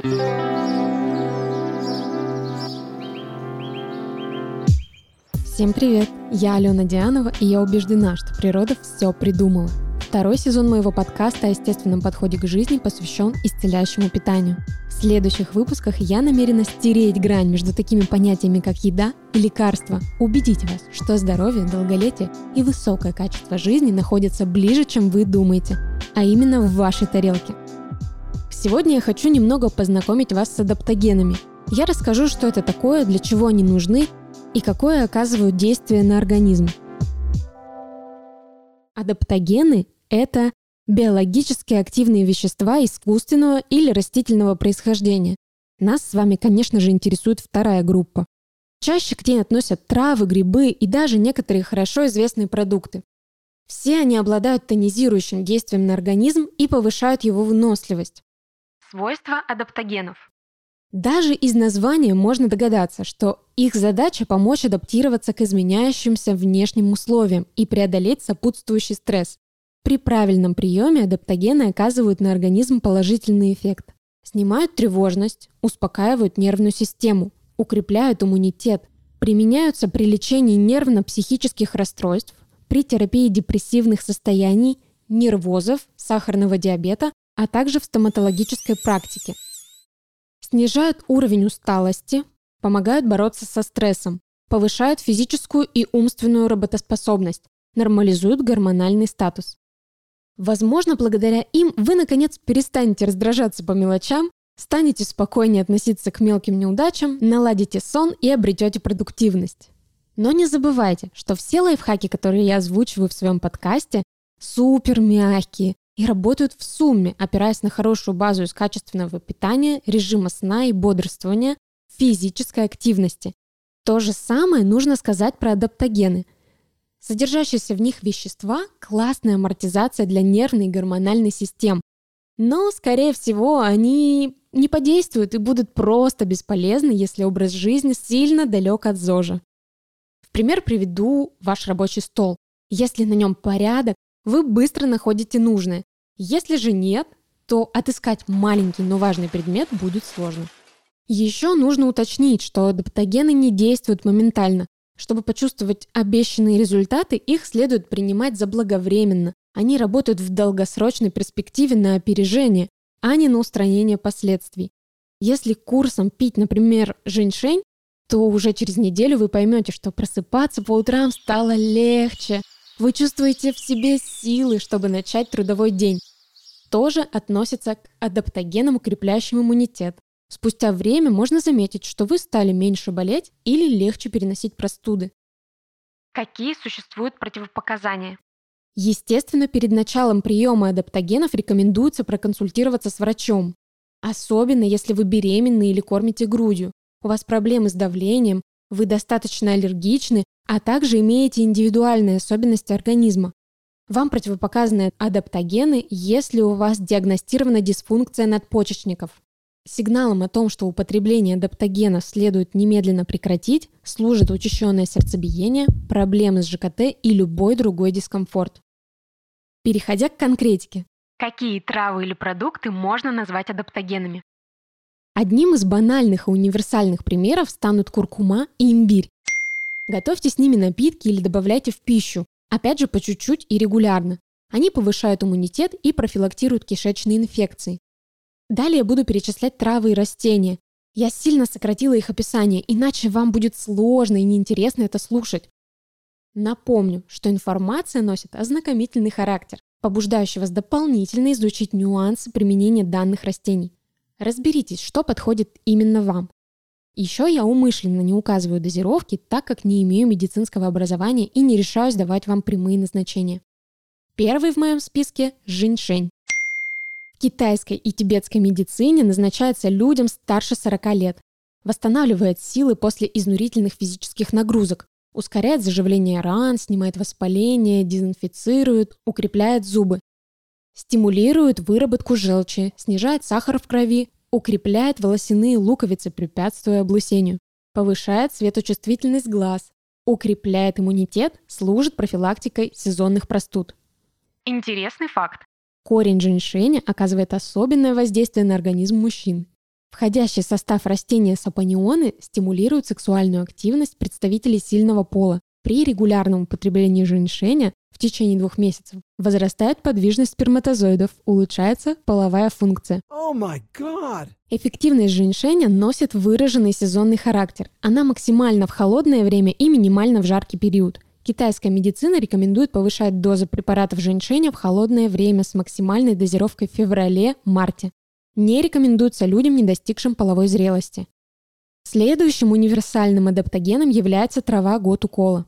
Всем привет! Я Алена Дианова, и я убеждена, что природа все придумала. Второй сезон моего подкаста о естественном подходе к жизни посвящен исцеляющему питанию. В следующих выпусках я намерена стереть грань между такими понятиями, как еда и лекарство, убедить вас, что здоровье, долголетие и высокое качество жизни находятся ближе, чем вы думаете, а именно в вашей тарелке. Сегодня я хочу немного познакомить вас с адаптогенами. Я расскажу, что это такое, для чего они нужны и какое оказывают действие на организм. Адаптогены – это биологически активные вещества искусственного или растительного происхождения. Нас с вами, конечно же, интересует вторая группа. Чаще к ней относят травы, грибы и даже некоторые хорошо известные продукты. Все они обладают тонизирующим действием на организм и повышают его выносливость. Свойства адаптогенов. Даже из названия можно догадаться, что их задача помочь адаптироваться к изменяющимся внешним условиям и преодолеть сопутствующий стресс. При правильном приеме адаптогены оказывают на организм положительный эффект. Снимают тревожность, успокаивают нервную систему, укрепляют иммунитет, применяются при лечении нервно-психических расстройств, при терапии депрессивных состояний, нервозов, сахарного диабета, а также в стоматологической практике – снижают уровень усталости, помогают бороться со стрессом, повышают физическую и умственную работоспособность, нормализуют гормональный статус. Возможно, благодаря им вы, наконец, перестанете раздражаться по мелочам, станете спокойнее относиться к мелким неудачам, наладите сон и обретете продуктивность. Но не забывайте, что все лайфхаки, которые я озвучиваю в своем подкасте, супер мягкие, и работают в сумме, опираясь на хорошую базу из качественного питания, режима сна и бодрствования, физической активности. То же самое нужно сказать про адаптогены. Содержащиеся в них вещества – классная амортизация для нервной и гормональной систем. Но, скорее всего, они не подействуют и будут просто бесполезны, если образ жизни сильно далек от ЗОЖа. В пример приведу ваш рабочий стол. Если на нем порядок, вы быстро находите нужное. Если же нет, то отыскать маленький, но важный предмет будет сложно. Еще нужно уточнить, что адаптогены не действуют моментально. Чтобы почувствовать обещанные результаты, их следует принимать заблаговременно. Они работают в долгосрочной перспективе на опережение, а не на устранение последствий. Если курсом пить, например, женьшень, то уже через неделю вы поймете, что просыпаться по утрам стало легче. Вы чувствуете в себе силы, чтобы начать трудовой день тоже относится к адаптогенам, укрепляющим иммунитет. Спустя время можно заметить, что вы стали меньше болеть или легче переносить простуды. Какие существуют противопоказания? Естественно, перед началом приема адаптогенов рекомендуется проконсультироваться с врачом. Особенно, если вы беременны или кормите грудью, у вас проблемы с давлением, вы достаточно аллергичны, а также имеете индивидуальные особенности организма. Вам противопоказаны адаптогены, если у вас диагностирована дисфункция надпочечников. Сигналом о том, что употребление адаптогенов следует немедленно прекратить, служит учащенное сердцебиение, проблемы с ЖКТ и любой другой дискомфорт. Переходя к конкретике. Какие травы или продукты можно назвать адаптогенами? Одним из банальных и универсальных примеров станут куркума и имбирь. Готовьте с ними напитки или добавляйте в пищу, Опять же, по чуть-чуть и регулярно. Они повышают иммунитет и профилактируют кишечные инфекции. Далее буду перечислять травы и растения. Я сильно сократила их описание, иначе вам будет сложно и неинтересно это слушать. Напомню, что информация носит ознакомительный характер, побуждающий вас дополнительно изучить нюансы применения данных растений. Разберитесь, что подходит именно вам. Еще я умышленно не указываю дозировки, так как не имею медицинского образования и не решаюсь давать вам прямые назначения. Первый в моем списке – женьшень. В китайской и тибетской медицине назначается людям старше 40 лет. Восстанавливает силы после изнурительных физических нагрузок, ускоряет заживление ран, снимает воспаление, дезинфицирует, укрепляет зубы. Стимулирует выработку желчи, снижает сахар в крови, укрепляет волосяные луковицы, препятствуя облысению, повышает светочувствительность глаз, укрепляет иммунитет, служит профилактикой сезонных простуд. Интересный факт. Корень женьшеня оказывает особенное воздействие на организм мужчин. Входящий в состав растения сапонионы стимулируют сексуальную активность представителей сильного пола. При регулярном употреблении женьшеня в течение двух месяцев возрастает подвижность сперматозоидов, улучшается половая функция. Oh my God! Эффективность женьшеня носит выраженный сезонный характер. Она максимальна в холодное время и минимальна в жаркий период. Китайская медицина рекомендует повышать дозу препаратов женьшеня в холодное время с максимальной дозировкой в феврале-марте. Не рекомендуется людям, не достигшим половой зрелости. Следующим универсальным адаптогеном является трава готукола.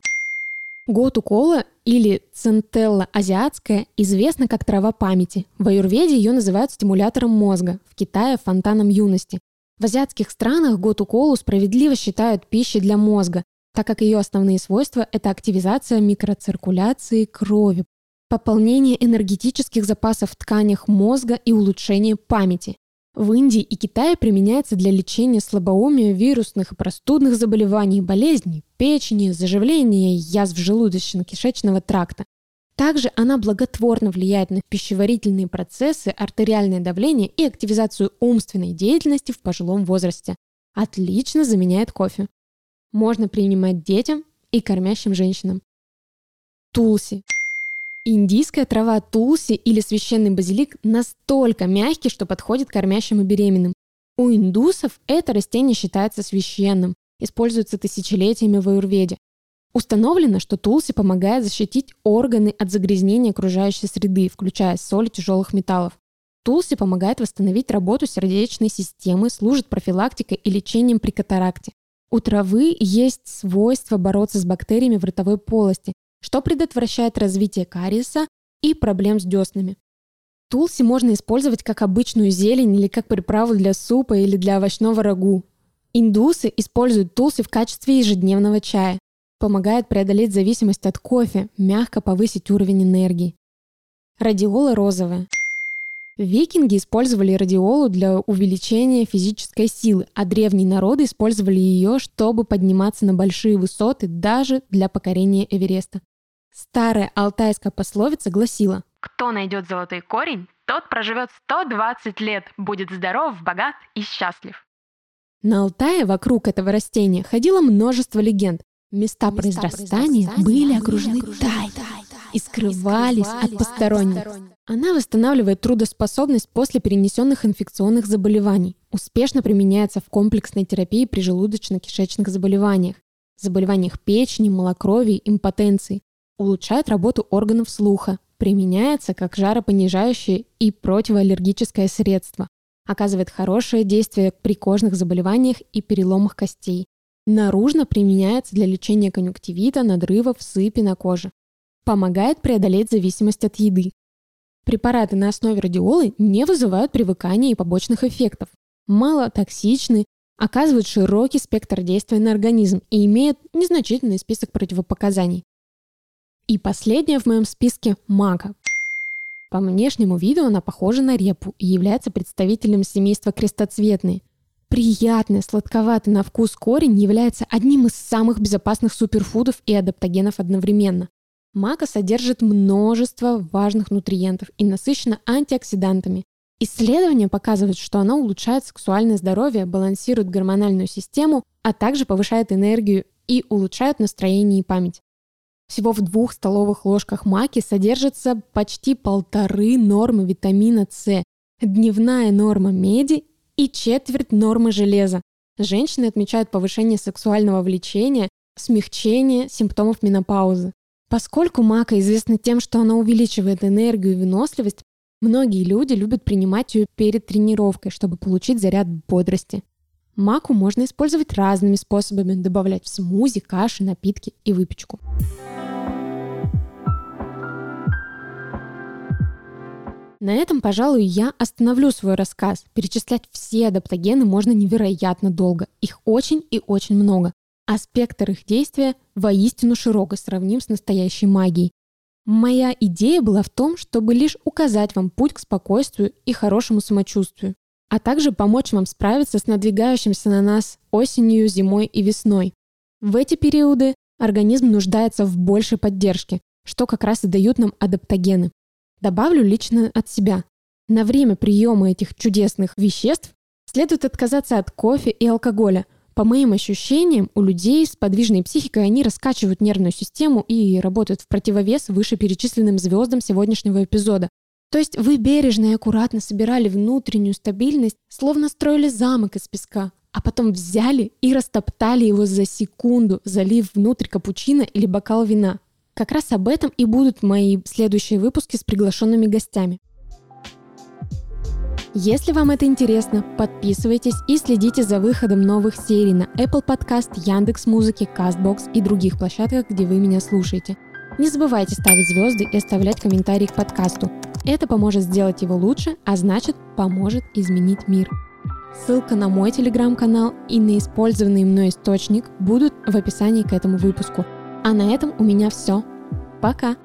Готукола или центелла азиатская известна как трава памяти. В аюрведе ее называют стимулятором мозга, в Китае – фонтаном юности. В азиатских странах готуколу справедливо считают пищей для мозга, так как ее основные свойства – это активизация микроциркуляции крови, пополнение энергетических запасов в тканях мозга и улучшение памяти. В Индии и Китае применяется для лечения слабоумия, вирусных и простудных заболеваний, болезней, печени, заживления, язв желудочно-кишечного тракта. Также она благотворно влияет на пищеварительные процессы, артериальное давление и активизацию умственной деятельности в пожилом возрасте. Отлично заменяет кофе. Можно принимать детям и кормящим женщинам. Тулси Индийская трава тулси или священный базилик настолько мягкий, что подходит кормящим и беременным. У индусов это растение считается священным, используется тысячелетиями в аюрведе. Установлено, что тулси помогает защитить органы от загрязнения окружающей среды, включая соль тяжелых металлов. Тулси помогает восстановить работу сердечной системы, служит профилактикой и лечением при катаракте. У травы есть свойство бороться с бактериями в ротовой полости, что предотвращает развитие кариеса и проблем с деснами. Тулси можно использовать как обычную зелень или как приправу для супа или для овощного рагу. Индусы используют тулси в качестве ежедневного чая. Помогает преодолеть зависимость от кофе, мягко повысить уровень энергии. Радиола розовая. Викинги использовали радиолу для увеличения физической силы, а древние народы использовали ее, чтобы подниматься на большие высоты даже для покорения Эвереста. Старая алтайская пословица гласила «Кто найдет золотой корень, тот проживет 120 лет, будет здоров, богат и счастлив». На Алтае вокруг этого растения ходило множество легенд. Места, Места произрастания, произрастания были окружены тайной и скрывались от посторонних. Она восстанавливает трудоспособность после перенесенных инфекционных заболеваний. Успешно применяется в комплексной терапии при желудочно-кишечных заболеваниях, заболеваниях печени, малокровия, импотенции, улучшает работу органов слуха, применяется как жаропонижающее и противоаллергическое средство, оказывает хорошее действие при кожных заболеваниях и переломах костей. Наружно применяется для лечения конъюнктивита, надрывов, сыпи на коже. Помогает преодолеть зависимость от еды. Препараты на основе радиолы не вызывают привыкания и побочных эффектов. Мало токсичны, оказывают широкий спектр действия на организм и имеют незначительный список противопоказаний. И последняя в моем списке – мака. По внешнему виду она похожа на репу и является представителем семейства крестоцветные. Приятный, сладковатый на вкус корень является одним из самых безопасных суперфудов и адаптогенов одновременно. Мака содержит множество важных нутриентов и насыщена антиоксидантами. Исследования показывают, что она улучшает сексуальное здоровье, балансирует гормональную систему, а также повышает энергию и улучшает настроение и память. Всего в двух столовых ложках маки содержится почти полторы нормы витамина С, дневная норма меди и четверть нормы железа. Женщины отмечают повышение сексуального влечения, смягчение симптомов менопаузы. Поскольку мака известна тем, что она увеличивает энергию и выносливость, многие люди любят принимать ее перед тренировкой, чтобы получить заряд бодрости. Маку можно использовать разными способами, добавлять в смузи, каши, напитки и выпечку. На этом, пожалуй, я остановлю свой рассказ. Перечислять все адаптогены можно невероятно долго. Их очень и очень много. А спектр их действия воистину широк и сравним с настоящей магией. Моя идея была в том, чтобы лишь указать вам путь к спокойствию и хорошему самочувствию, а также помочь вам справиться с надвигающимся на нас осенью, зимой и весной. В эти периоды организм нуждается в большей поддержке, что как раз и дают нам адаптогены. Добавлю лично от себя. На время приема этих чудесных веществ Следует отказаться от кофе и алкоголя. По моим ощущениям, у людей с подвижной психикой они раскачивают нервную систему и работают в противовес вышеперечисленным звездам сегодняшнего эпизода. То есть вы бережно и аккуратно собирали внутреннюю стабильность, словно строили замок из песка, а потом взяли и растоптали его за секунду, залив внутрь капучино или бокал вина. Как раз об этом и будут мои следующие выпуски с приглашенными гостями. Если вам это интересно, подписывайтесь и следите за выходом новых серий на Apple Podcast, Яндекс Музыки, Castbox и других площадках, где вы меня слушаете. Не забывайте ставить звезды и оставлять комментарии к подкасту. Это поможет сделать его лучше, а значит поможет изменить мир. Ссылка на мой телеграм-канал и на использованный мной источник будут в описании к этому выпуску. А на этом у меня все. Пока!